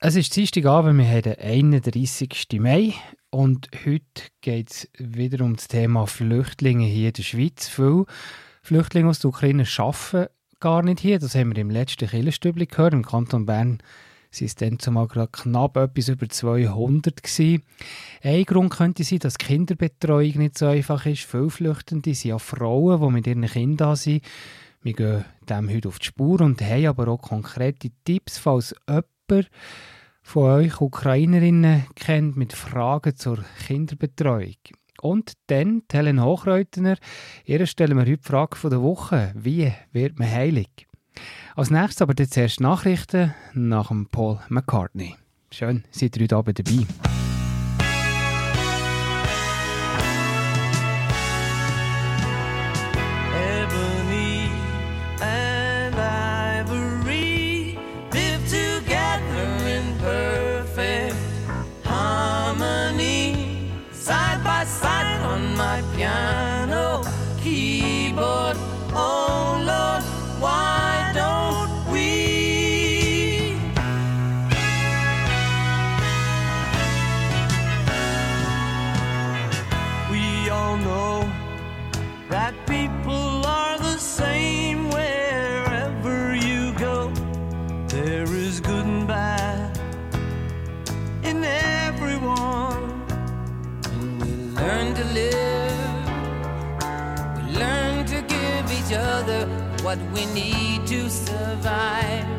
Es ist Dienstagabend, wir haben den 31. Mai und heute geht es wieder um das Thema Flüchtlinge hier in der Schweiz. Viele Flüchtlinge aus der Ukraine arbeiten gar nicht hier. Das haben wir im letzten Killerstübli gehört. Im Kanton Bern waren es dann zumal gerade knapp etwas über 200 gewesen. Ein Grund könnte sein, dass Kinderbetreuung nicht so einfach ist. Viele Flüchtende sind ja Frauen, die mit ihren Kindern da sind. Wir gehen dem heute auf die Spur und haben aber auch konkrete Tipps, falls jemand von euch Ukrainerinnen kennt mit Fragen zur Kinderbetreuung. Und dann Helen Hochreutner. Ihr stellen wir heute die Frage der Woche. Wie wird man heilig? Als nächstes aber zuerst Nachrichten nach dem Paul McCartney. Schön, seid ihr heute Abend dabei. What we need to survive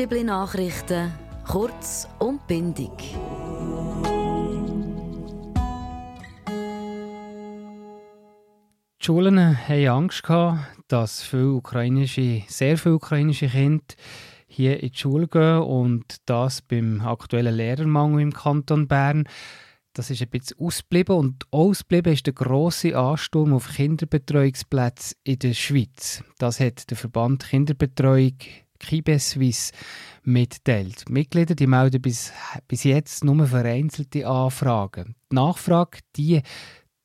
Kirchenstübli Nachrichten, kurz und bindig. Die Schulen hatten Angst, dass viele ukrainische, sehr viele ukrainische Kinder hier in die Schule gehen und das beim aktuellen Lehrermangel im Kanton Bern. Das ist ein bisschen ausgeblieben und ausgeblieben ist der grosse Ansturm auf Kinderbetreuungsplätze in der Schweiz. Das hat der Verband Kinderbetreuung Kibe Suisse mitteilt. Die Mitglieder die melden bis, bis jetzt nur vereinzelte Anfragen. Die Nachfrage die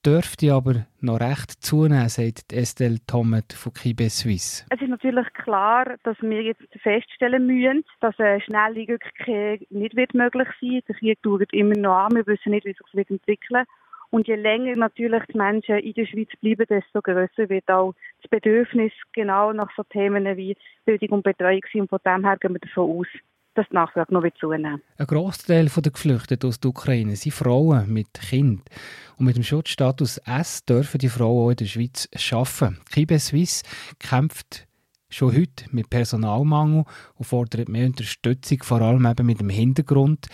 dürfte aber noch recht zunehmen, sagt Estelle Thomet von Kibe Suisse. Es ist natürlich klar, dass wir jetzt feststellen müssen, dass eine schnelle Rückkehr nicht möglich sein wird. Der Krieg dauert immer noch an. Wir wissen nicht, wie sich das entwickeln wird. Und je länger natürlich die Menschen in der Schweiz bleiben, desto grösser wird auch das Bedürfnis genau nach so Themen wie Bildung und Betreuung Und von dem her gehen wir davon aus, dass die Nachfrage noch zunehmen Ein Großteil der Geflüchteten aus der Ukraine sind Frauen mit Kind. Und mit dem Schutzstatus S dürfen die Frauen auch in der Schweiz arbeiten. Kibe Suisse kämpft schon heute mit Personalmangel und fordert mehr Unterstützung, vor allem eben mit dem Hintergrund,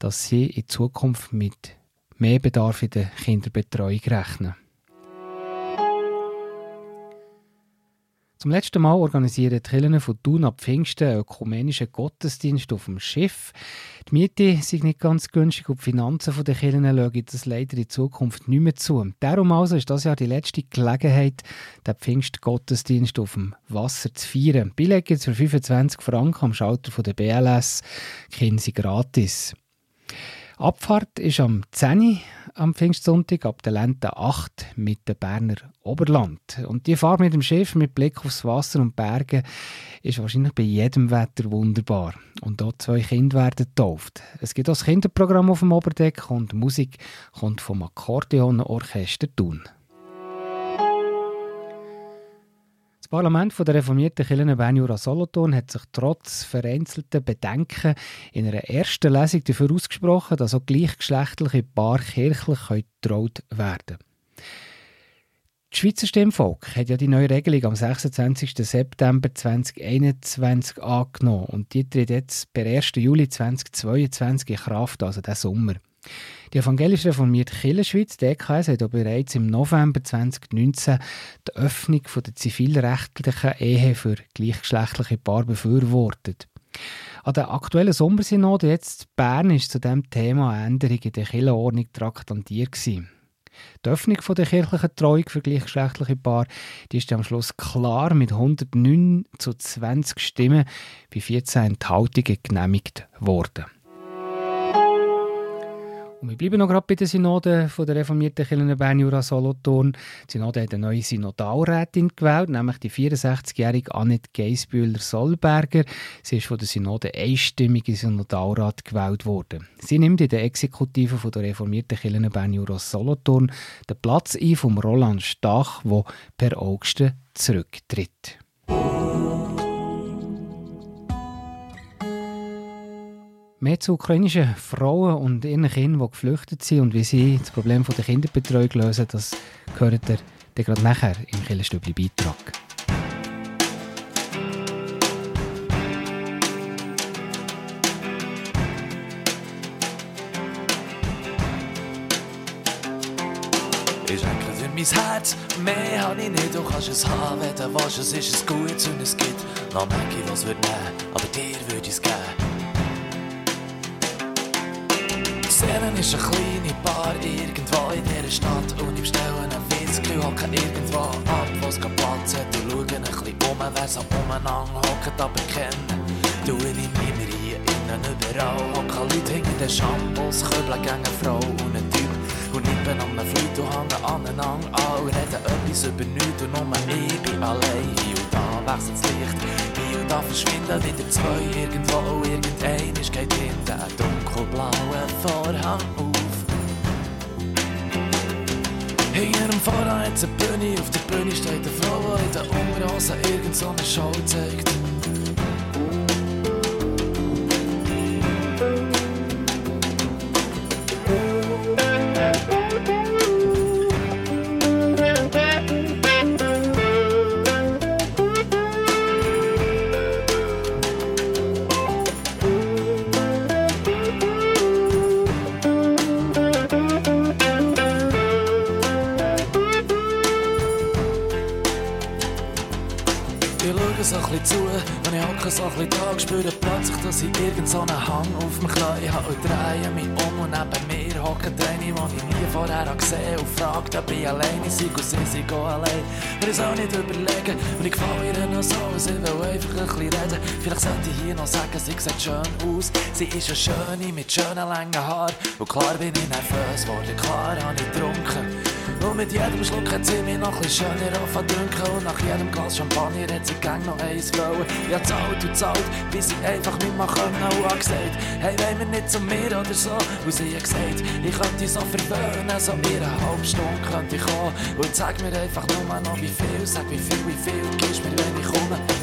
dass sie in Zukunft mit mehr Bedarf in der Kinderbetreuung rechnen. Zum letzten Mal organisieren die Kirchen von Thun ab Pfingsten einen ökumenischen Gottesdienst auf dem Schiff. Die Miete sind nicht ganz günstig und die Finanzen der Kirchen schauen das leider in Zukunft nicht mehr zu. Darum also ist das ja die letzte Gelegenheit, den Pfingstgottesdienst auf dem Wasser zu feiern. Billett gibt für 25 Franken am Schalter der BLS. Kinder sind gratis. Abfahrt ist am 10 am Pfingstsonntag ab der Lente 8 mit dem Berner Oberland. Und die Fahrt mit dem Schiff mit Blick aufs Wasser und Berge ist wahrscheinlich bei jedem Wetter wunderbar. Und dort zwei Kinder werden getauft. Es gibt auch das Kinderprogramm auf dem Oberdeck und Musik kommt vom Akkordeonorchester Thun. Das Parlament der reformierten Kirche Bern-Jura Solothurn hat sich trotz vereinzelter Bedenken in einer ersten Lesung dafür ausgesprochen, dass auch gleichgeschlechtliche Paare kirchlich getraut werden können. Das Schweizer Stimmvolk hat ja die neue Regelung am 26. September 2021 angenommen und die tritt jetzt per 1. Juli 2022 in Kraft, also diesen Sommer. Die evangelisch reformierte Kirchenschweiz, die EKS, hat bereits im November 2019 die Öffnung der zivilrechtlichen Ehe für gleichgeschlechtliche Paare befürwortet. An der aktuellen Sommersynode jetzt Bern ist zu diesem Thema eine Änderung in der Kirchenordnung traktandiert gewesen. Die Öffnung der kirchlichen Treuung für gleichgeschlechtliche Paare ist am Schluss klar mit 109 zu 20 Stimmen bei 14 Enthaltungen genehmigt worden. Und wir bleiben noch gerade bei der Synode von der reformierten Kirche Bern Jura Solothurn. Die Synode hat eine neue Synodalrätin gewählt, nämlich die 64-jährige Annette Geisbühler-Solberger. Sie ist von der Synode einstimmig in Synodalrat gewählt worden. Sie nimmt in der Exekutive von der reformierten Kirche Bern Jura Solothurn den Platz ein von Roland Stach, der per August zurücktritt. Mehr zu ukrainischen Frauen und ihren Kindern, die geflüchtet sind und wie sie das Problem der Kinderbetreuung lösen, das gehört ihr gerade nachher im Killerstübli-Beitrag. Ich denke durch mein Herz, mehr habe ich nicht, du kannst es haben, wenn du willst, es ist es gut und es gibt noch Mäcki, was wird nehmen, aber dir würde ich es geben. Szenen ist eine kleine Bar irgendwo in dieser Stadt. Und ich bestelle einen Whisky, hocke irgendwo ab, wo es Platz hat und schaue ein bisschen um, wer so umeinander hockt, aber kennen tue ich niemand hier innen überall, hocken Leute hinter den Shampoos, Köbel gegen eine Frau und ein Typ. Und nippen an einem Fleut und hängen aneinander an. Und reden etwas über nichts und nur ich bin allein, und da wechselt das Licht, da verschwinden wieder zwei irgendwo und irgendein ist geht hinter ein dunkelblauen Vorhang auf. Hinter dem Vorhang hat eine Bühne, auf der Bühne steht eine Frau, die in der Unterhose irgend so eine Show zeigt. Es auch nicht überlegen und ich gefalle ihr noch so, sie will einfach ein bisschen reden. Vielleicht sollte ich hier noch sagen, sie sieht schön aus. Sie ist eine Schöne mit schönen langen Haaren und klar bin ich nervös geworden, klar habe ich getrunken. Und mit jedem Schluck hat sie mich noch ein schöner anfangen Und nach jedem Glas Champagner hat sie gang noch eins wollen. Hab zahlt und zahlt, bis sie einfach nicht mehr können. Und hat gesagt, hey, wollen wir nicht zu mir oder so? Und sie hat gesagt, ich könnte so verwöhnen, so in einer halben Stunde könnte ich kommen. Und sag mir einfach nur noch wie viel, sag wie viel, wie viel gibst mir, wenn ich komme.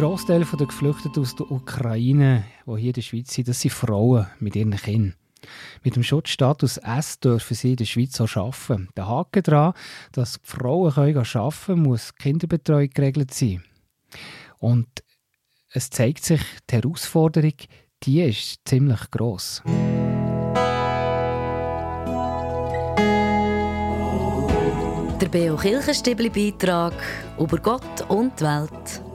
Großteil der Geflüchteten aus der Ukraine, die hier in der Schweiz sind, das sind Frauen mit ihren Kindern. Mit dem Schutzstatus S dürfen sie in der Schweiz auch arbeiten. Der Haken daran, dass die Frauen arbeiten können, muss die Kinderbetreuung geregelt sein. Und es zeigt sich, die Herausforderung, die ist ziemlich gross. Der Beo Kirchenstibli Beitrag über Gott und die Welt.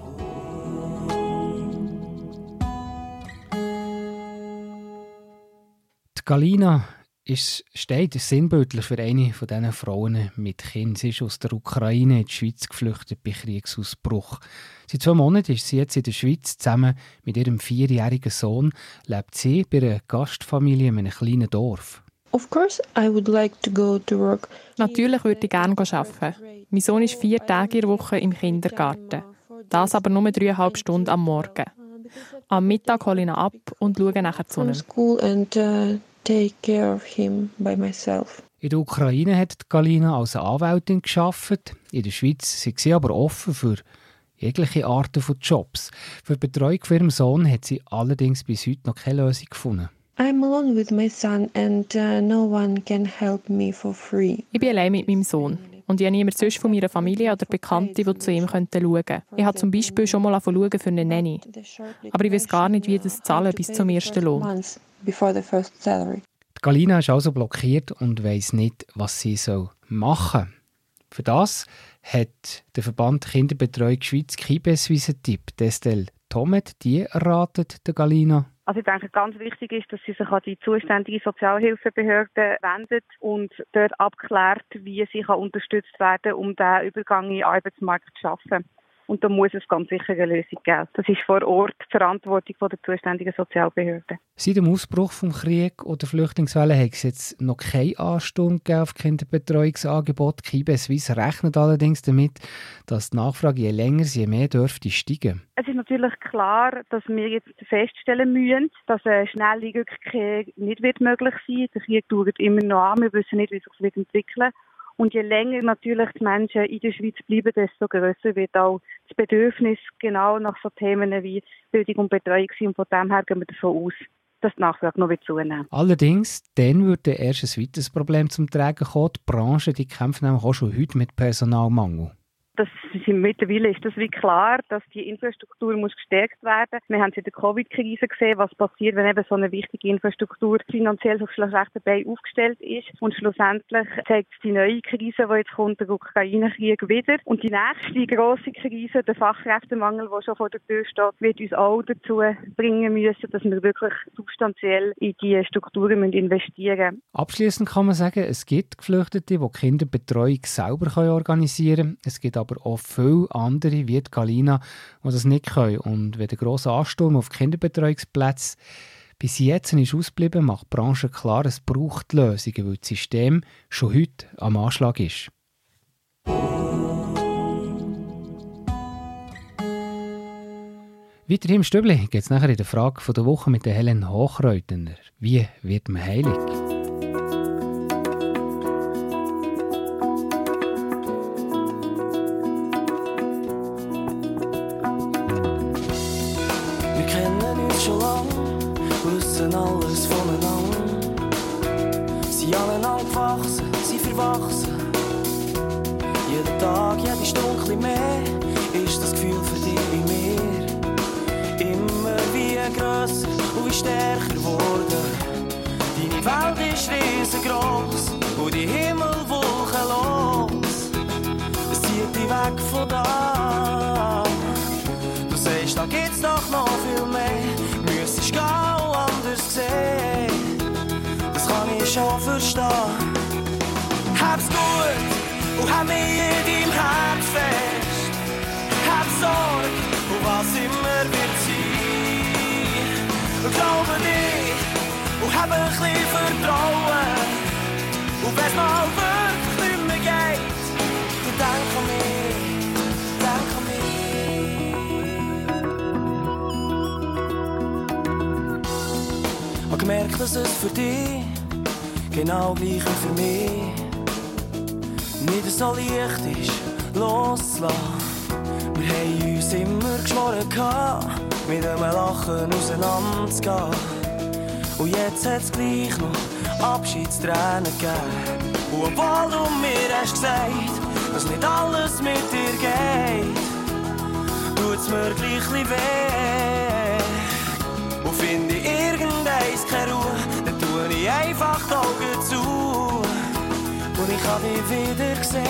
Galina ist, steht sinnbildlich für eine von diesen Frauen mit Kind. Sie ist aus der Ukraine in die Schweiz geflüchtet bei Kriegsausbruch. Seit zwei Monaten ist sie jetzt in der Schweiz. Zusammen mit ihrem vierjährigen Sohn lebt sie bei einer Gastfamilie in einem kleinen Dorf. Of course, I would like to go to work. Natürlich würde ich gerne arbeiten. Mein Sohn ist vier Tage in der Woche im Kindergarten. Das aber nur dreieinhalb Stunden am Morgen. Am Mittag hole ich ihn ab und schaue nachher zu ihm. Take care of him by myself. In der Ukraine hat Galina als Anwältin geschafft. In der Schweiz sind sie aber offen für jegliche Arten von Jobs. Für die Betreuung von ihrem Sohn hat sie allerdings bis heute noch keine Lösung gefunden. I'm alone with my son and uh, no one can help me for free. Ich bin allein mit meinem Sohn. Und ich habe niemand sonst von meiner Familie oder Bekannten, die zu ihm schauen könnten. Ich habe zum Beispiel schon mal schauen für eine Nanny. Aber ich weiß gar nicht, wie das zahlen bis zum ersten Lohn. Die Galina ist also blockiert und weiß nicht, was sie machen soll. Für das hat der Verband Kinderbetreuung Schweiz Kibes einen Tipp. Destel Tomet, die erratet der Galina. Also ich denke, ganz wichtig ist, dass sie sich an die zuständige Sozialhilfebehörde wendet und dort abklärt, wie sie kann unterstützt werden um den Übergang in den Arbeitsmarkt zu schaffen. Und da muss es ganz sicher eine Lösung geben. Das ist vor Ort die Verantwortung der zuständigen Sozialbehörde. Seit dem Ausbruch des Krieges oder Flüchtlingswelle hat es jetzt noch keine Ansturm auf Kinderbetreuungsangebot. Kibe Suisse rechnet allerdings damit, dass die Nachfrage je länger, je mehr dürfte steigen. Es ist natürlich klar, dass wir jetzt feststellen müssen, dass eine schnelle Rückkehr nicht wird möglich sein wird. Der Krieg dauert immer noch an. Wir wissen nicht, wie sich das wird entwickeln und je länger natürlich die Menschen in der Schweiz bleiben, desto grösser wird auch das Bedürfnis genau nach so Themen wie Bildung und Betreuung sein. Und von dem her gehen wir davon aus, dass die Nachfrage noch zunehmen Allerdings, dann würde erst ein weiteres Problem zum Tragen kommen. Die Branche die kämpft nämlich auch schon heute mit Personalmangel. Das ist, mittlerweile ist das wie klar, dass die Infrastruktur muss gestärkt werden. Wir haben es in der Covid-Krise gesehen, was passiert, wenn eben so eine wichtige Infrastruktur finanziell auf schlechten Beinen aufgestellt ist. Und schlussendlich zeigt die neue Krise, die jetzt kommt, der Ukraine-Krieg wieder. Und die nächste grosse Krise, der Fachkräftemangel, der schon vor der Tür steht, wird uns auch dazu bringen müssen, dass wir wirklich substanziell in die Strukturen investieren müssen. Abschließend kann man sagen, es gibt Geflüchtete, die Kinderbetreuung selber organisieren können. Es gibt aber auch viele andere, wie die Galina, die das nicht können. Und wenn der grosse Ansturm auf Kinderbetreuungsplätze bis jetzt ist ausgeblieben, macht die Branche klar, es braucht Lösungen, weil das System schon heute am Anschlag ist. Weiter im Stübli geht es nachher in der Frage der Woche mit Helen Hochreutener. Wie wird man heilig? Wissen alles voneinander. Sie aneinander gewachsen, sie verwachsen. Jeden Tag, jede Stunde mehr, ist das Gefühl für dich wie mir. Immer wie grösser und wie stärker geworden. Deine Welt ist riesengroß und die Himmel wolkenlos. Es zieht dich weg von da. Du sagst, da gibt's doch noch viel mehr. Sehen. Das kann ich schon verstehen. Hab's gut und hab mich in deinem Herz fest. Hab Sorge und was immer wird sein. Glaube dich und hab ein bisschen Vertrauen. Und wenn's mal wirklich nicht mehr geht, dann denk an mich, gemerkt, dass es für dich genau gleich wie für mich nicht so leicht ist, loszulassen. Wir haben uns immer geschworen, mit einem Lachen auseinanderzugehen. Und jetzt hat's gleich noch Abschiedstränen gegeben. Und obwohl du mir hast gesagt, dass nicht alles mit dir geht, tut's mir gleich weh. Irgendeins keine Ruhe, dann tue ich einfach die Augen zu. Und ich hab dich wieder gesehen.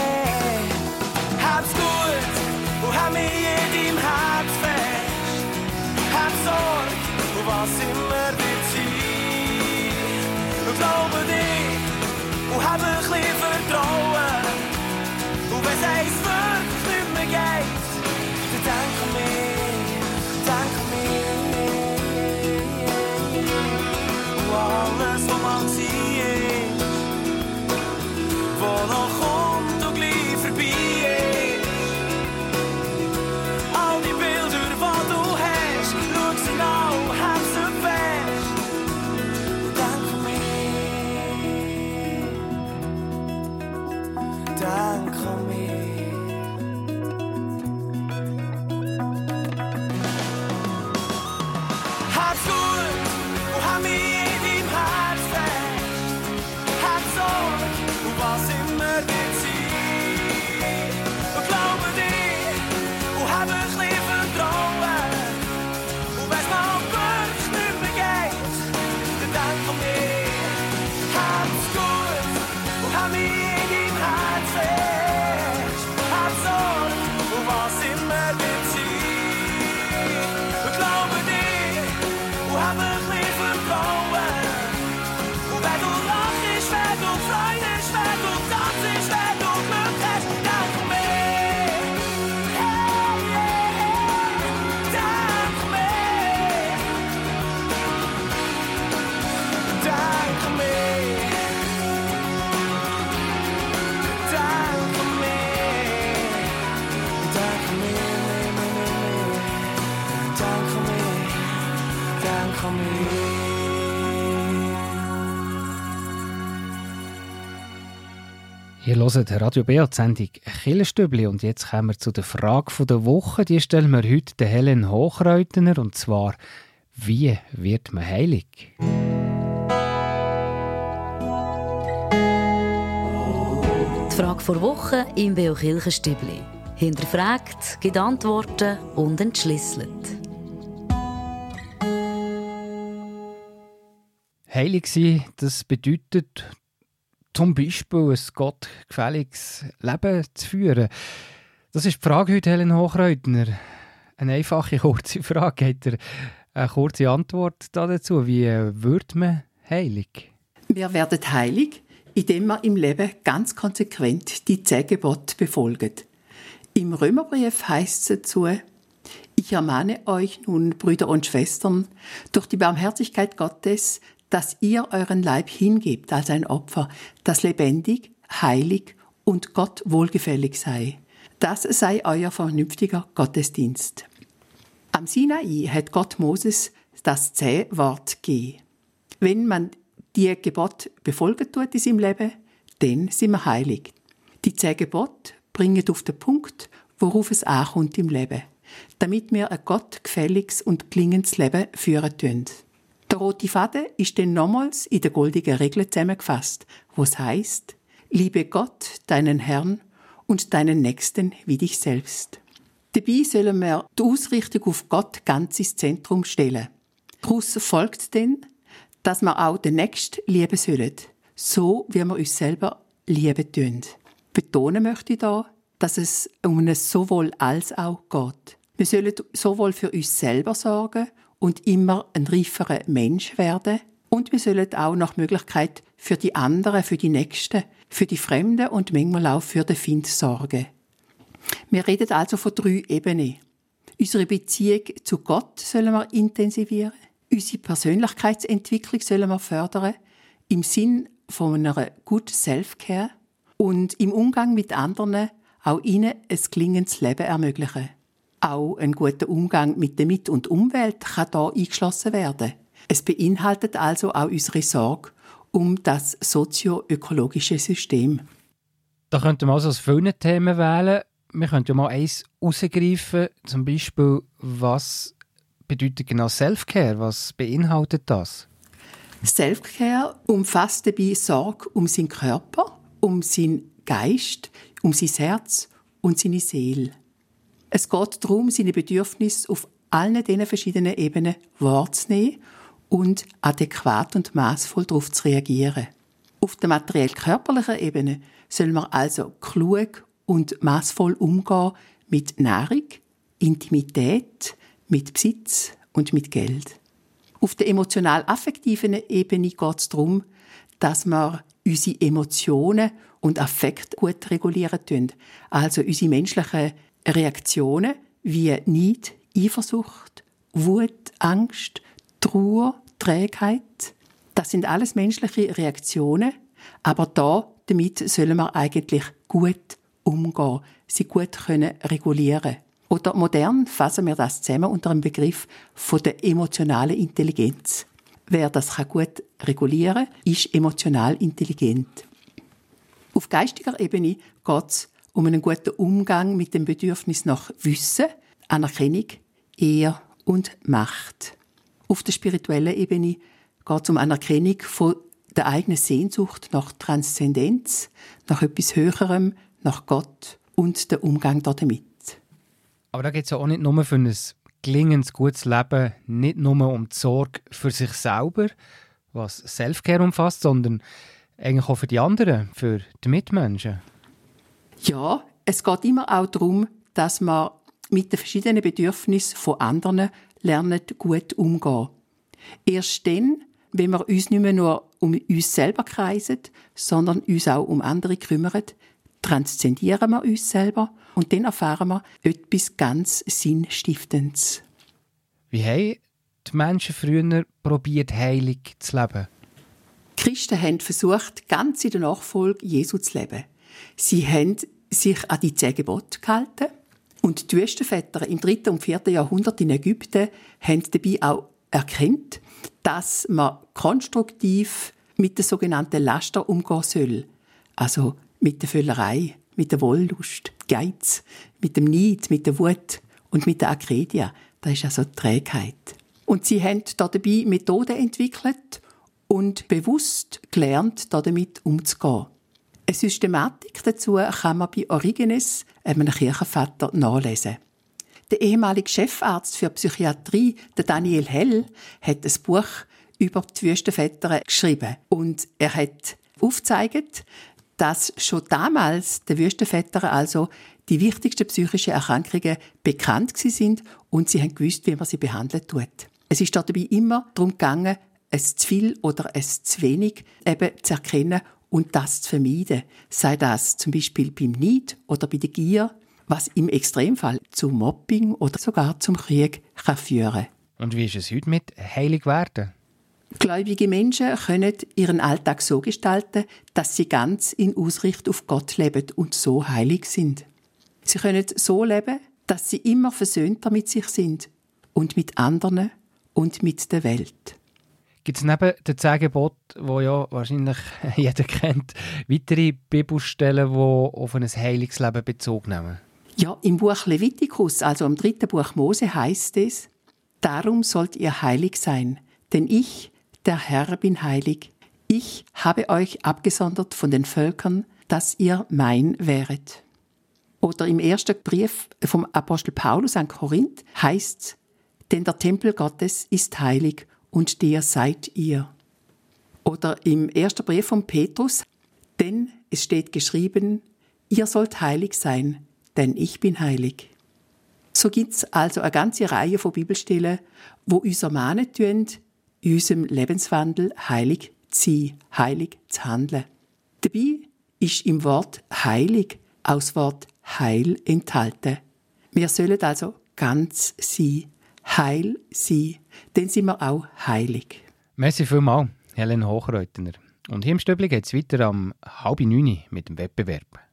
Hab's gut und hab mich in deinem Herz fest. Hab Sorge und was immer Ihr hört Radio BA, die Sendung Killenstübli und jetzt kommen wir zu der Frage der Woche. Die stellen wir heute der Helen Hochreutener und zwar, wie wird man heilig? Die Frage vor Woche im Beo Kirchenstübli. Hinterfragt, gibt Antworten und entschlüsselt. Heilig sein, das bedeutet zum Beispiel ein gottgefälliges Leben zu führen. Das ist die Frage heute, Helen Hochreutner. Eine einfache, kurze Frage. Hat er eine kurze Antwort dazu? Wie wird man heilig? Wir werden heilig, indem wir im Leben ganz konsequent die zehn befolgen. Im Römerbrief heißt es dazu, ich ermahne euch nun, Brüder und Schwestern, durch die Barmherzigkeit Gottes, dass ihr euren Leib hingebt als ein Opfer, das lebendig, heilig und Gott wohlgefällig sei. Das sei euer vernünftiger Gottesdienst. Am Sinai hat Gott Moses das Zehn-Wort gegeben. Wenn man die Gebot befolgen tut in seinem Leben, dann sind wir heilig. Die zehn Gebote bringen auf den Punkt, worauf es ankommt im Leben, damit wir ein gottgefälliges und klingendes Leben führen können. Der rote Faden ist dann nochmals in der goldigen Regel zusammengefasst, wo heißt: Liebe Gott, deinen Herrn und deinen Nächsten wie dich selbst. Dabei sollen wir die Ausrichtung auf Gott ganz ins Zentrum stellen. Daraus folgt dann, dass wir auch den Nächsten lieben sollen, so wie wir uns selber lieben tun. Betonen möchte ich da, dass es um ein sowohl als auch geht. Wir sollen sowohl für uns selber sorgen und immer ein reiferer Mensch werden, und wir sollen auch nach Möglichkeit für die anderen, für die Nächsten, für die Fremden und manchmal auch für den Find sorgen. Wir reden also von drei Ebenen. Unsere Beziehung zu Gott sollen wir intensivieren. Unsere Persönlichkeitsentwicklung sollen wir fördern. Im Sinn von einer Good Self-Care und im Umgang mit anderen auch ihnen ein gelingendes Leben ermöglichen. Auch ein guter Umgang mit der Mit- und Umwelt kann hier eingeschlossen werden. Es beinhaltet also auch unsere Sorge um das sozioökologische System. Da könnte man also aus vielen Themen wählen. Wir könnten ja mal eins herausgreifen, zum Beispiel, was bedeutet genau Self-Care? Was beinhaltet das? Self-Care umfasst dabei Sorge um seinen Körper, um seinen Geist, um sein Herz und seine Seele. Es geht darum, seine Bedürfnisse auf allen diesen verschiedenen Ebenen wahrzunehmen und adäquat und maßvoll darauf zu reagieren. Auf der materiell-körperlichen Ebene soll man also klug und maßvoll umgehen mit Nahrung, Intimität, mit Besitz und mit Geld. Auf der emotional-affektiven Ebene geht es darum, dass wir unsere Emotionen und Affekt gut regulieren tun. Also unsere menschlichen Reaktionen wie Neid, Eifersucht, Wut, Angst, Trauer, Trägheit. Das sind alles menschliche Reaktionen, aber da damit sollen wir eigentlich gut umgehen, sie gut können regulieren. Oder modern fassen wir das zusammen unter dem Begriff von der emotionalen Intelligenz. Wer das gut regulieren kann, ist emotional intelligent. Auf geistiger Ebene geht es um einen guten Umgang mit dem Bedürfnis nach Wissen, Anerkennung, Ehr und Macht. Auf der spirituellen Ebene geht es um Anerkennung von der eigenen Sehnsucht nach Transzendenz, nach etwas Höherem, nach Gott und der Umgang damit. Aber da geht es ja auch nicht nur für ein gelingendes, gutes Leben, nicht nur um die Sorge für sich selber, was Selfcare umfasst, sondern eigentlich auch für die anderen, für die Mitmenschen. Ja, es geht immer auch darum, dass man mit den verschiedenen Bedürfnissen von anderen lernen, gut umzugehen. Erst dann, wenn wir uns nicht mehr nur um uns selber kreisen, sondern uns auch um andere kümmern, transzendieren wir uns selber und dann erfahren wir etwas ganz Sinnstiftendes. Wie haben die Menschen früher probiert, heilig zu leben? Die Christen haben versucht, ganz in der Nachfolge Jesu zu leben. Sie haben sich an die zehn Gebote gehalten. Und die Wüstenväter im 3. und 4. Jahrhundert in Ägypten haben dabei auch erkannt, dass man konstruktiv mit der sogenannten Laster umgehen soll. Also mit der Völlerei, mit der Wollust, Geiz, mit dem Neid, mit der Wut und mit der Akredia. Das ist also die Trägheit. Und sie haben dabei Methoden entwickelt und bewusst gelernt, damit umzugehen. Eine Systematik dazu kann man bei Origenes, einem Kirchenvater, nachlesen. Der ehemalige Chefarzt für Psychiatrie, der Daniel Hell, hat ein Buch über die Wüstenväter geschrieben. Und er hat aufgezeigt, dass schon damals der Wüstenväter also die wichtigsten psychischen Erkrankungen bekannt sind und sie haben gewusst, wie man sie behandeln tut. Es ist dabei immer darum gegangen, es zu viel oder es zu wenig eben zu erkennen und das zu vermeiden. Sei das zum Beispiel beim Neid oder bei der Gier was im Extremfall zu Mobbing oder sogar zum Krieg kann führen Und wie ist es heute mit heilig werden? Gläubige Menschen können ihren Alltag so gestalten, dass sie ganz in Ausrichtung auf Gott leben und so heilig sind. Sie können so leben, dass sie immer versöhnter mit sich sind und mit anderen und mit der Welt. Gibt es neben den zehn Geboten, ja wahrscheinlich jeder kennt, weitere Bibelstellen, die auf ein Heilungsleben Bezug nehmen? Ja, im Buch Levitikus, also im dritten Buch Mose, heißt es: Darum sollt ihr heilig sein, denn ich, der Herr, bin heilig. Ich habe euch abgesondert von den Völkern, dass ihr mein wäret. Oder im ersten Brief vom Apostel Paulus an Korinth heißt denn der Tempel Gottes ist heilig und der seid ihr. Oder im ersten Brief von Petrus, denn es steht geschrieben, ihr sollt heilig sein, denn ich bin heilig. So gibt's also eine ganze Reihe von Bibelstellen, wo uns ermahnen tun, in unserem Lebenswandel heilig zu sein, heilig zu handeln. Dabei ist im Wort heilig das Wort heil enthalten. Wir sollen also ganz sein, heil sein, dann sind wir auch heilig. Merci vielmals, Helen Hochreutner. Und hier im Stöbli geht es weiter am halb neun mit dem Wettbewerb.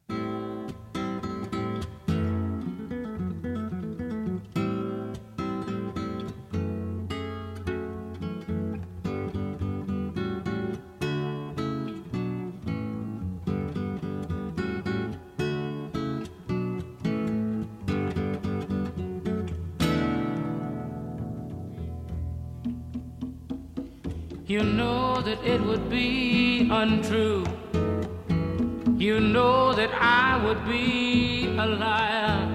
Be a liar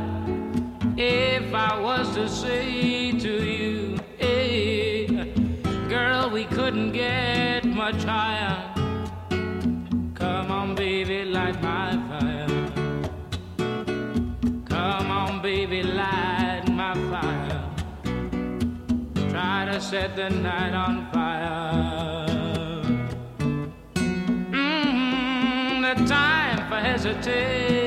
if I was to say to you, hey, girl, we couldn't get much higher. Come on, baby, light my fire. Come on, baby, light my fire. Try to set the night on fire. Mm, the time for hesitation's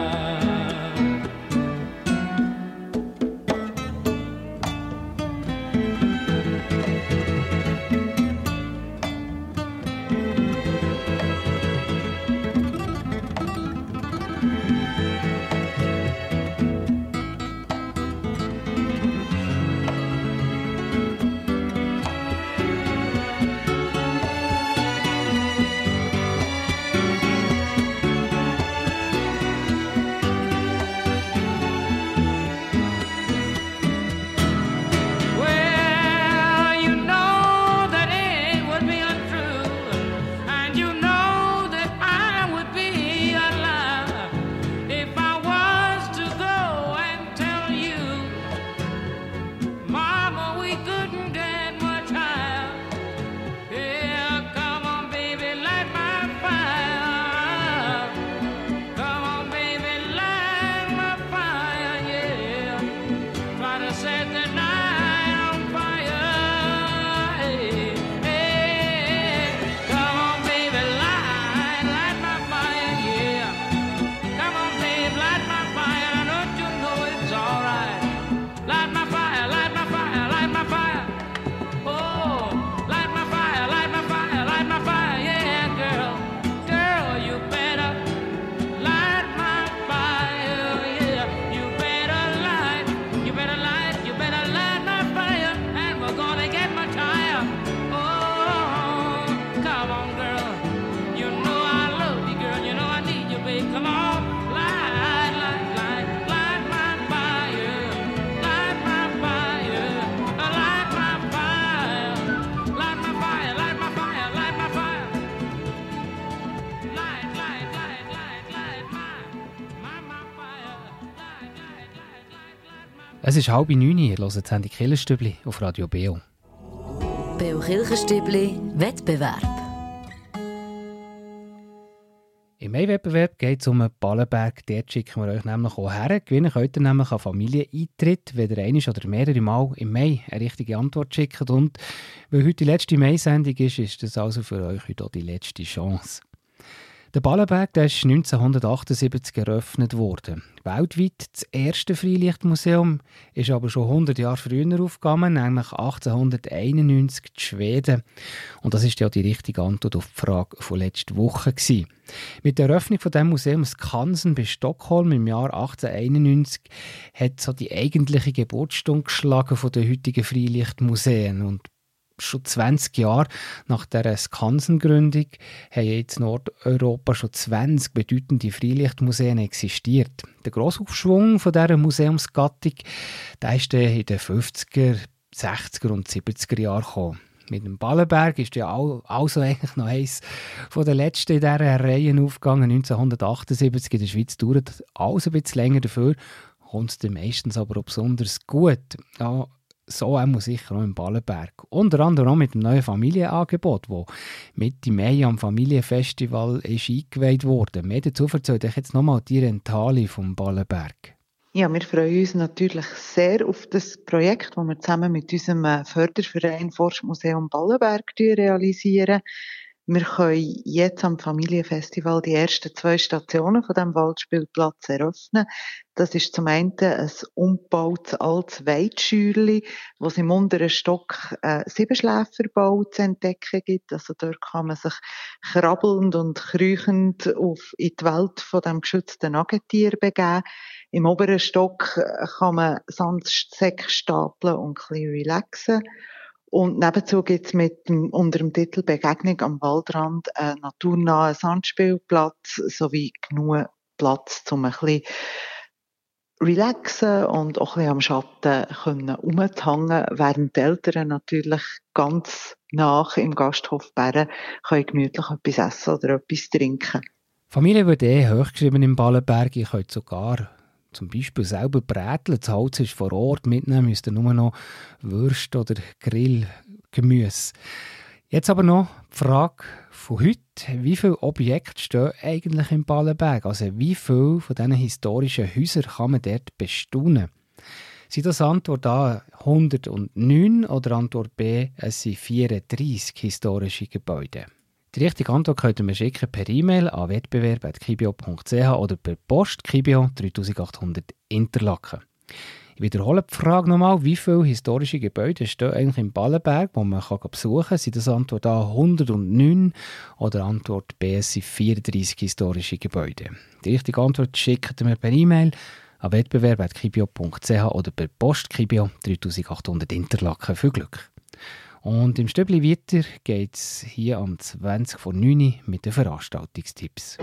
Es ist halb neun, ihr hört das Handy Killerstübli auf Radio Beo. Beo Kirchenstübli Wettbewerb. Im Mai-Wettbewerb geht es um einen Ballenberg. Dort schicken wir euch nämlich auch her. Gewinnen könnt ihr nämlich an Familieneintritt, wenn ihr einmal oder mehrere Mal im Mai eine richtige Antwort schickt. Und weil heute die letzte Mai-Sendung ist, ist das also für euch heute auch die letzte Chance. Der Ballenberg der ist 1978 eröffnet worden. Weltweit das erste Freilichtmuseum ist aber schon 100 Jahre früher aufgegangen, nämlich 1891 in Schweden. Und das ist ja die richtige Antwort auf die Frage von letzter Woche gewesen. Mit der Eröffnung von dem Museum Skansen bei Stockholm im Jahr 1891 hat so die eigentliche Geburtsstunde geschlagen von den heutigen Freilichtmuseen und schon 20 Jahre nach der Skansengründung haben jetzt in Nordeuropa schon 20 bedeutende Freilichtmuseen existiert. Der Grossaufschwung von dieser Museumsgattung der ist in den 50er, 60er und 70er Jahren gekommen. Mit dem Ballenberg ist ja also eigentlich noch eins von den letzten in dieser Reihe aufgegangen. 1978 in der Schweiz dauert alles ein bisschen länger dafür, kommt es meistens aber auch besonders gut. Ja, so auch sicher auch im Ballenberg. Unter anderem auch mit dem neuen Familienangebot, das Mitte Mai am Familienfestival ist eingeweiht wurde. Mehr dazu erzählt euch jetzt nochmal die Rentali vom Ballenberg. Ja, wir freuen uns natürlich sehr auf das Projekt, das wir zusammen mit unserem Förderverein Forschmuseum Ballenberg realisieren. Wir können jetzt am Familienfestival die ersten zwei Stationen von dem Waldspielplatz eröffnen. Das ist zum einen ein umgebautes altes Weitschürli, wo es im unteren Stock äh, Siebenschläferbau zu entdecken gibt. Also dort kann man sich krabbelnd und kriechend auf, in die Welt von dem geschützten Nagetier begeben. Im oberen Stock kann man Sandsäcke stapeln und ein bisschen relaxen. Und nebenzu gibt es mit dem, unter dem Titel Begegnung am Waldrand einen naturnahen Sandspielplatz sowie genug Platz, um ein bisschen relaxen und auch ein bisschen am Schatten können umzuhängen, während die Eltern natürlich ganz nach im Gasthof Bären können gemütlich etwas essen oder etwas trinken. Familie wird eh hochgeschrieben im Ballenberg. Ich könnt sogar zum Beispiel selber bräteln. Das Holz ist vor Ort mitnehmen, müsst nur noch Würst oder Grillgemüse. Jetzt aber noch die Frage von heute. Wie viele Objekte stehen eigentlich im Ballenberg? Also wie viele von diesen historischen Häusern kann man dort bestaunen? Sind das Antwort A 109 oder Antwort B, es sind 34 historische Gebäude? Die richtige Antwort könnt ihr mir schicken per E-Mail an wettbewerb.kibio.ch oder per Post Kibio 3800 Interlaken. Ich wiederhole die Frage nochmal, wie viele historische Gebäude stehen eigentlich im Ballenberg, wo man kann besuchen kann? Sind das Antwort A 109 oder Antwort B sind 34 historische Gebäude? Die richtige Antwort schickt ihr mir per E-Mail an wettbewerb.kibio.ch oder per Post Kibio 3800 Interlaken. Viel Glück! Und im Stöbli weiter geht es hier am 20 vor 9 mit den Veranstaltungstipps.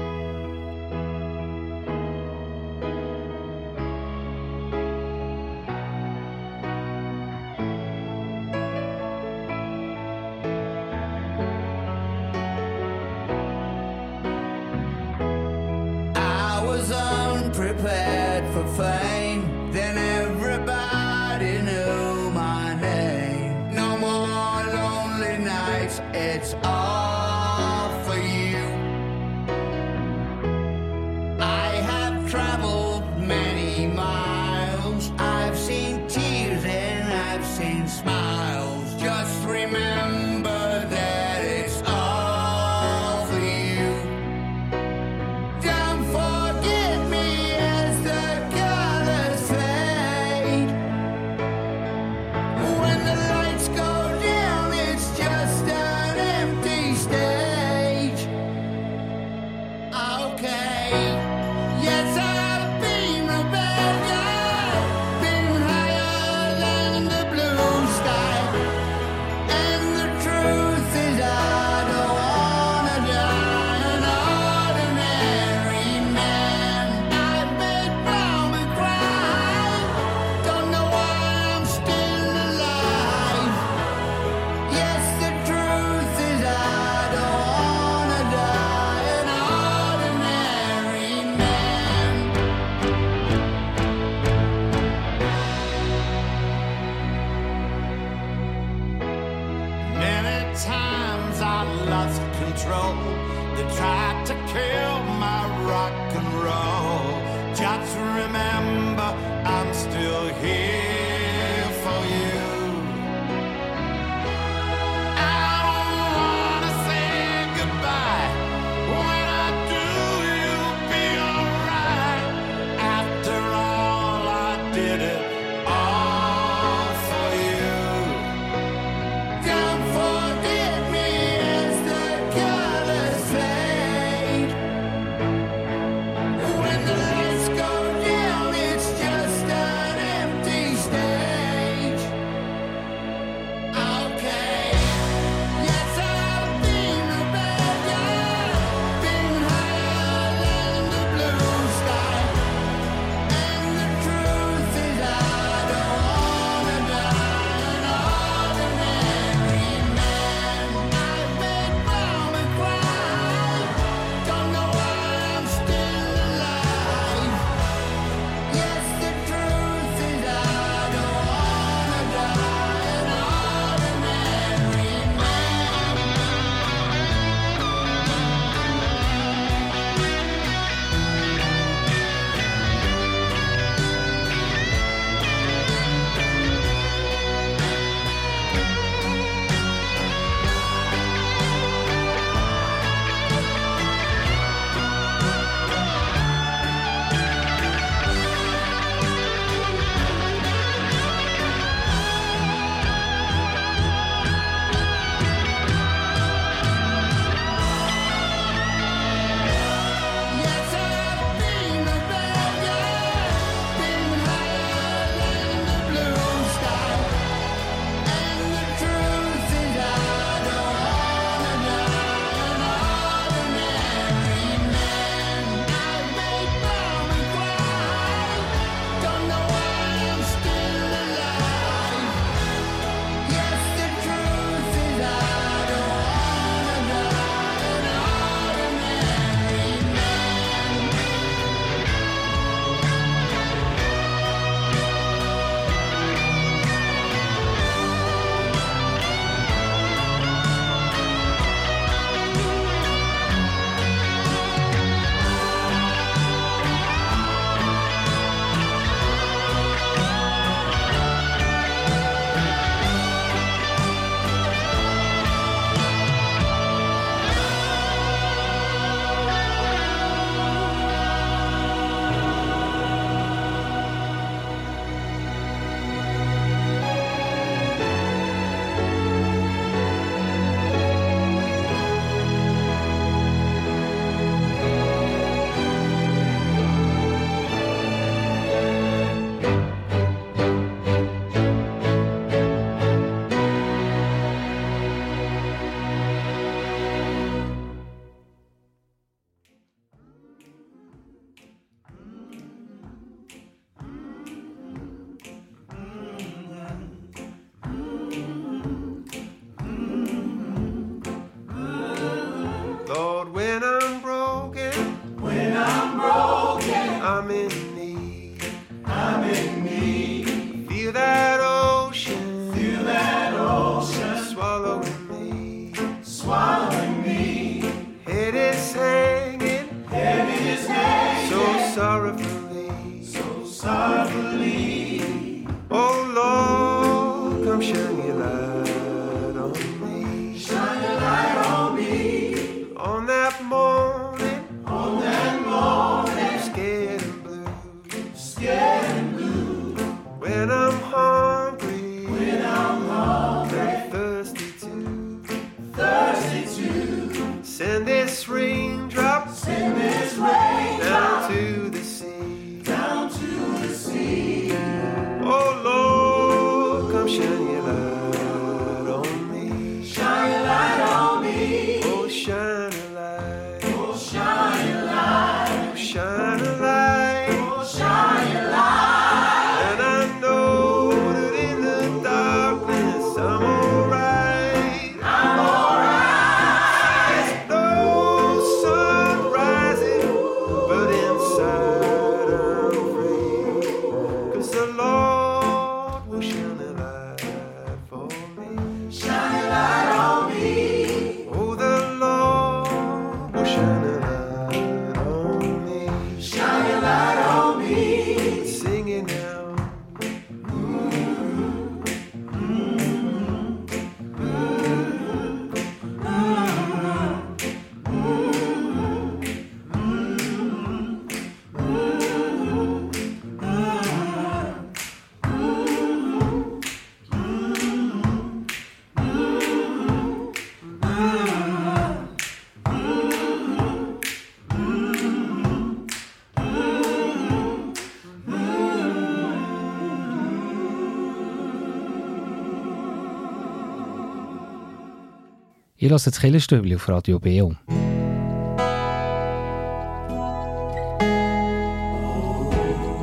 Ihr hört das Killerstübli auf Radio Beo.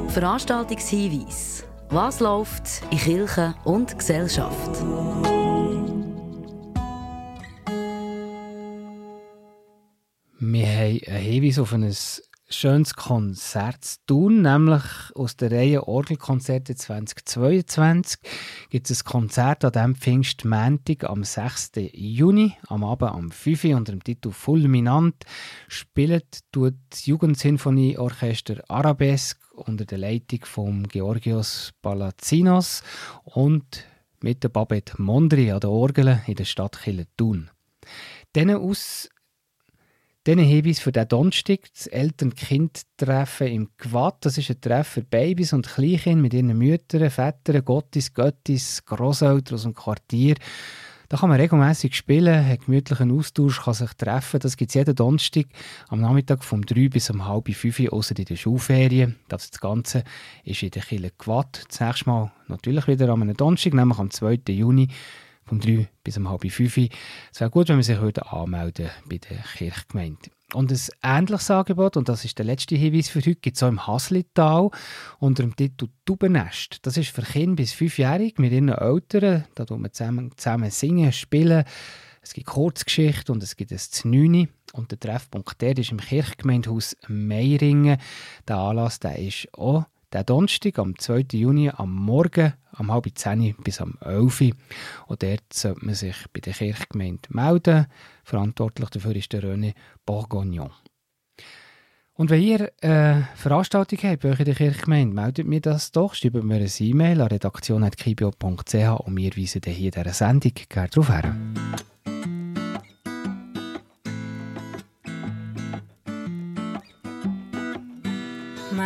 Veranstaltungshinweis. Was läuft in Kirche und Gesellschaft? Wir haben einen Hinweis auf ein schönes Konzert zu tun, nämlich aus der Reihe Orgelkonzerte 2022 gibt es ein Konzert an diesem Pfingstmäntig am 6. Juni, am Abend am 5. Uhr unter dem Titel Fulminant spielt das Jugendsinfonieorchester Arabesque unter der Leitung von Georgios Palazinos und mit der Babette Mondri an der Orgel in der Stadt Thun. Diesen aus diesen Hinweis für den Donnerstag, das Eltern-Kind-Treffen im Quad. Das ist ein Treffen für Babys und Kleinkinder mit ihren Müttern, Vätern, Gottis, Göttis, Grosseltern aus dem Quartier. Da kann man regelmäßig spielen, hat gemütlichen Austausch, kann sich treffen. Das gibt es jeden Donnerstag am Nachmittag vom 3 bis um halb 5 Uhr, außer in den Schulferien. Das, das Ganze ist in der Kille Quad. Das nächste Mal natürlich wieder am Donnerstag, nämlich am 2. Juni vom 3 bis um halb 5 Uhr. Es wäre gut, wenn man sich heute anmelden bei der Kirchgemeinde. Und ein ähnliches Angebot, und das ist der letzte Hinweis für heute, gibt es auch im Haslital unter dem Titel Tubennest. Das ist für Kinder bis 5-Jährige mit ihren Eltern. Da tun wir zusammen, zusammen singen, spielen. Es gibt Kurzgeschichte und es gibt ein Znüni. Und der Treffpunkt der ist im Kirchgemeindehaus Meiringen. Der Anlass der ist auch der Donnerstag, am 2. Juni, am Morgen, am halb 10 bis am 11 Uhr. Und dort sollte man sich bei der Kirchgemeinde melden. Verantwortlich dafür ist der René Bourgognon. Und wenn ihr eine Veranstaltung habt bei euch in der Kirchgemeinde, meldet mir das doch. Schreibt mir eine E-Mail an redaktion.kibio.ch und wir weisen hier in dieser Sendung gerne darauf hin.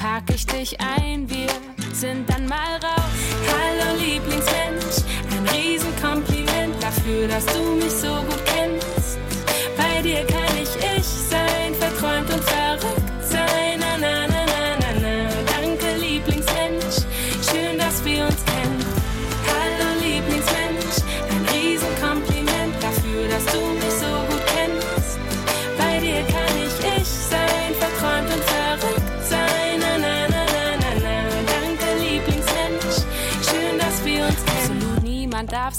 pack ich dich ein, wir sind dann mal raus. Hallo Lieblingsmensch, ein Riesenkompliment dafür, dass du mich so gut kennst. Bei dir kann ich ich sein, verträumt und verrückt sein. Na, na,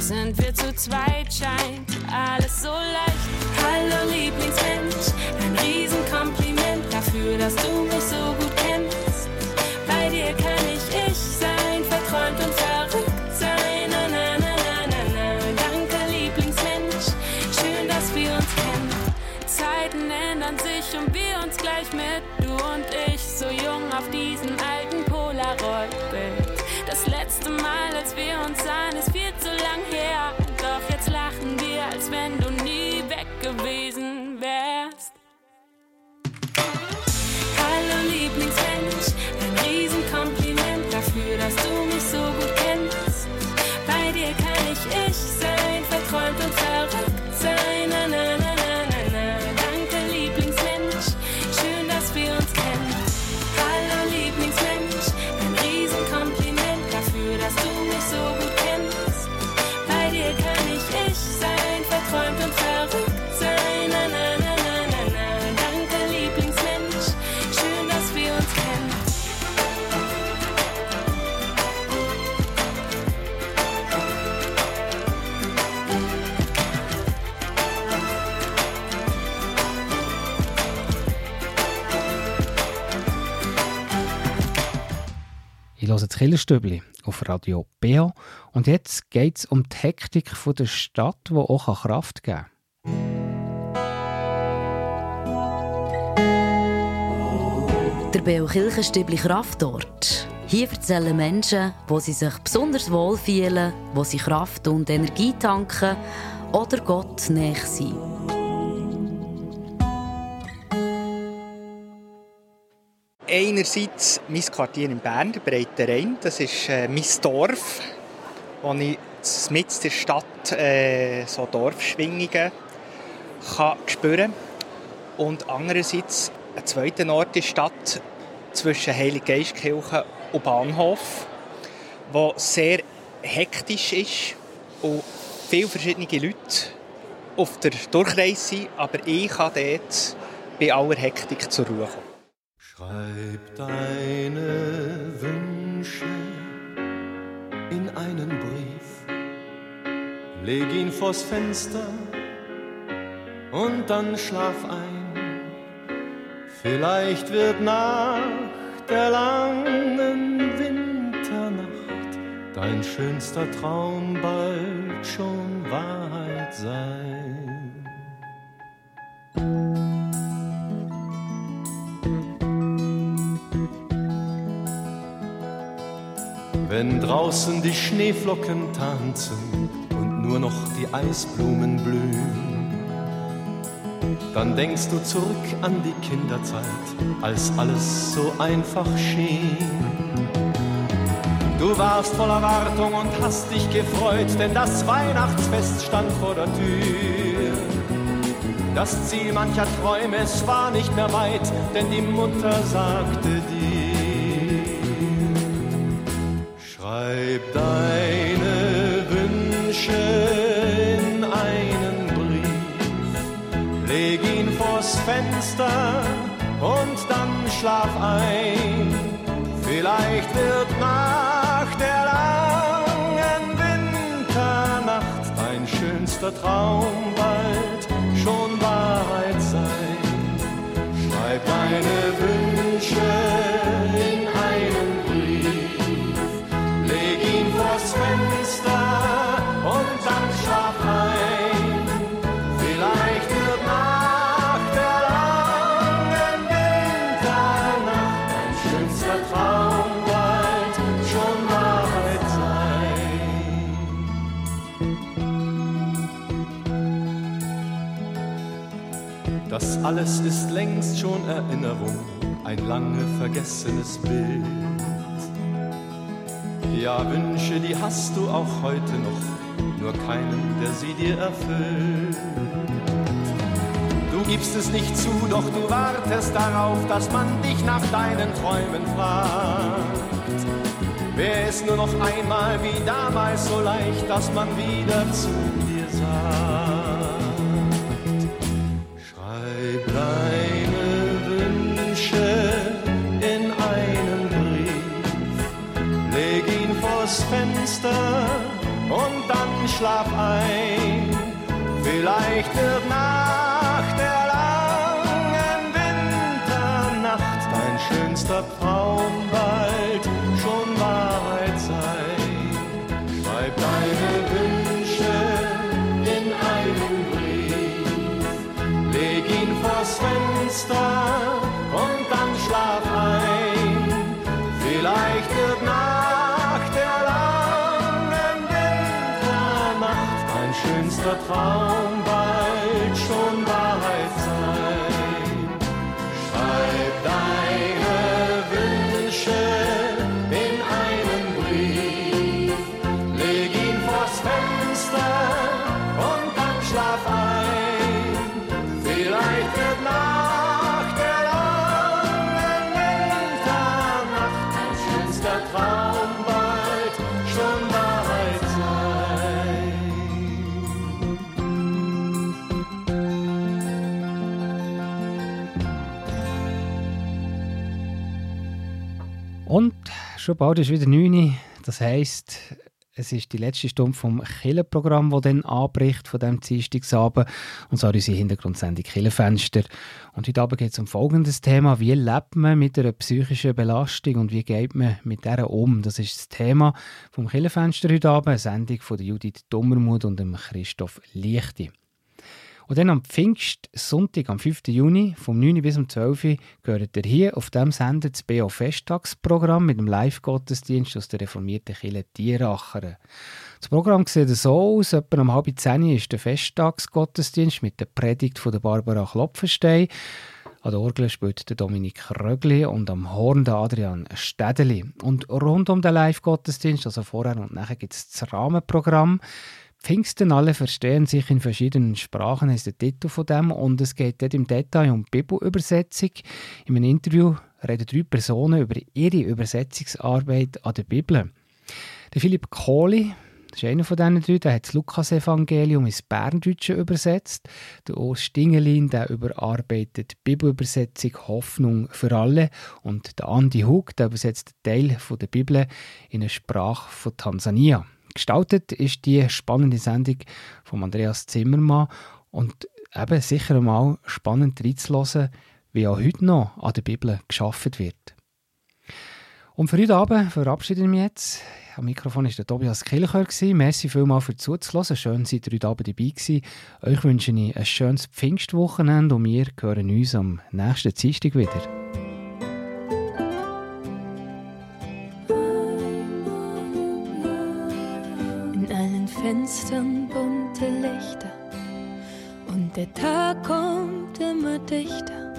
Sind wir zu zweit, scheint alles so leicht. Hallo Lieblingsmensch, ein Riesenkompliment dafür, dass du mich so gut kennst. Bei dir kann ich ich sein, verträumt und verrückt sein. Na, na, na, na, na, na. Danke Lieblingsmensch, schön, dass wir uns kennen. Zeiten ändern sich und wir uns gleich mit, du und ich, so jung auf diesem alten Polaroid-Bild. Das letzte Mal, als wir uns sahen, ist viel zu lang Ich höre das Killerstübli auf Radio BO und jetzt geht es um die Hektik der Stadt, die auch Kraft geben kann. Der BO Kirchenstübli Kraftort. Hier erzählen Menschen, wo sie sich besonders wohl fühlen, wo sie Kraft und Energie tanken oder Gott näher sind. Einerseits mein Quartier in Bern, der Breite Rhein. Das ist äh, mein Dorf, wo ich mit der Stadt äh, so Dorfschwingungen kann spüren Und andererseits ein zweiter Ort in der Stadt zwischen Heiliggeistkirche und Bahnhof, wo sehr hektisch ist und viele verschiedene Leute auf der Durchreise sind, aber ich kann dort bei aller Hektik zur Ruhe kommen. Schreib deine Wünsche in einen Brief, leg ihn vors Fenster und dann schlaf ein. Vielleicht wird nach der langen Winternacht dein schönster Traum bald schon Wahrheit sein. Wenn draußen die Schneeflocken tanzen und nur noch die Eisblumen blühen, dann denkst du zurück an die Kinderzeit, als alles so einfach schien. Du warst voller Erwartung und hast dich gefreut, denn das Weihnachtsfest stand vor der Tür. Das Ziel mancher Träume, es war nicht mehr weit, denn die Mutter sagte dir, nach der langen Winternacht dein schönster Traum bald alles ist längst schon Erinnerung, ein lange vergessenes Bild. Ja, Wünsche, die hast du auch heute noch, nur keinen, der sie dir erfüllt. Du gibst es nicht zu, doch du wartest darauf, dass man dich nach deinen Träumen fragt. Wäre es nur noch einmal wie damals so leicht, dass man wieder zu schlaf ein. Vielleicht wird nach der langen Winternacht dein schönster Traum schon bald ist wieder 9 Uhr. Das heisst, Es ist die letzte Stunde vom Killenprogramm, das dann anbricht von diesem Dienstagsabend. Und zwar unsere Hintergrundsendung Killenfenster. Und heute Abend geht es um folgendes Thema. Wie lebt man mit einer psychischen Belastung und wie geht man mit der um? Das ist das Thema vom Killenfenster heute Abend. Eine Sendung von Judith Dummermuth und dem Christoph Lichti. Und dann am Pfingstsonntag, am 5. Juni, vom 9 bis um 12 Uhr, gehört ihr hier auf dem Sender das BO Festtagsprogramm mit dem Live-Gottesdienst aus der reformierten Kirche Tieracheren. Das Programm sieht so aus, etwa um halb zehn ist der Festtagsgottesdienst mit der Predigt von Barbara Klopfenstein. An der Orgel spielt Dominik Rögli und am Horn der Adrian Städeli. Und rund um den Live-Gottesdienst, also vorher und nachher, gibt es das Rahmenprogramm. Pfingsten alle verstehen sich in verschiedenen Sprachen ist der Titel von dem und es geht dort im Detail um Bibelübersetzung. In einem Interview reden drei Personen über ihre Übersetzungsarbeit an der Bibel. Der Philipp Kohli, das ist einer von diesen drei, der hat das Lukas-Evangelium ins Berndeutsche übersetzt. Der Urs Stingelin, der überarbeitet die Bibelübersetzung Hoffnung für alle. Und der Andi Hug, der übersetzt einen Teil der Bibel in eine Sprache von Tansania. Gestaltet ist die spannende Sendung von Andreas Zimmermann und eben sicher mal spannend reinzuhören, wie auch heute noch an der Bibel geschaffen wird. Und für heute Abend verabschiede ich mich jetzt. Am Mikrofon war der Tobias Kilcher. Merci vielmals für zuzuhören. Schön, seid ihr heute Abend dabei gewesen. Euch wünsche ich ein schönes Pfingstwochenende und wir hören uns am nächsten Dienstag wieder. Fenstern bunte Lichter und der Tag kommt immer dichter.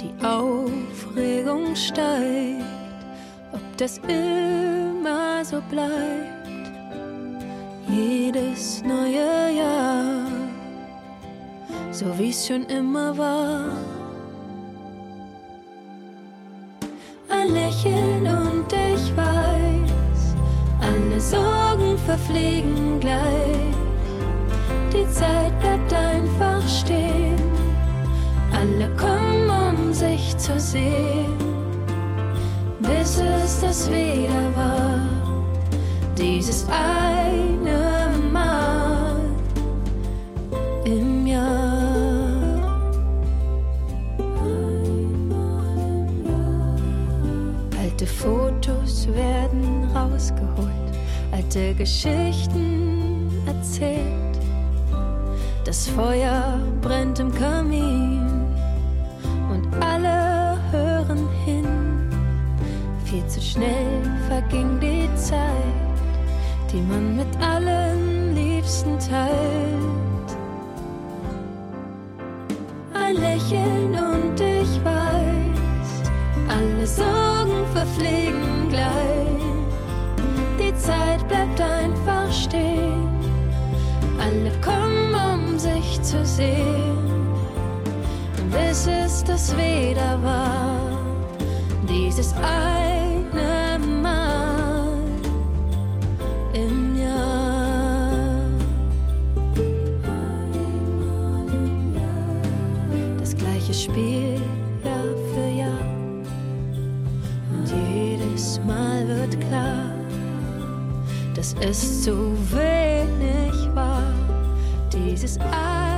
Die Aufregung steigt, ob das immer so bleibt. Jedes neue Jahr, so wie es schon immer war. Ein Lächeln und ich weiß, alle Sorgen verfliegen gleich. Die Zeit bleibt einfach stehen. Alle kommen, um sich zu sehen, bis es das wieder war. Dieses eine alte Geschichten erzählt. Das Feuer brennt im Kamin und alle hören hin. Viel zu schnell verging die Zeit, die man mit allen Liebsten teilt. Ein Lächeln und ich weiß, alle Sorgen verfliegen gleich. Stehen. Alle kommen, um sich zu sehen. Bis es das wieder war, dieses eine es zu wenig war, dieses Ei.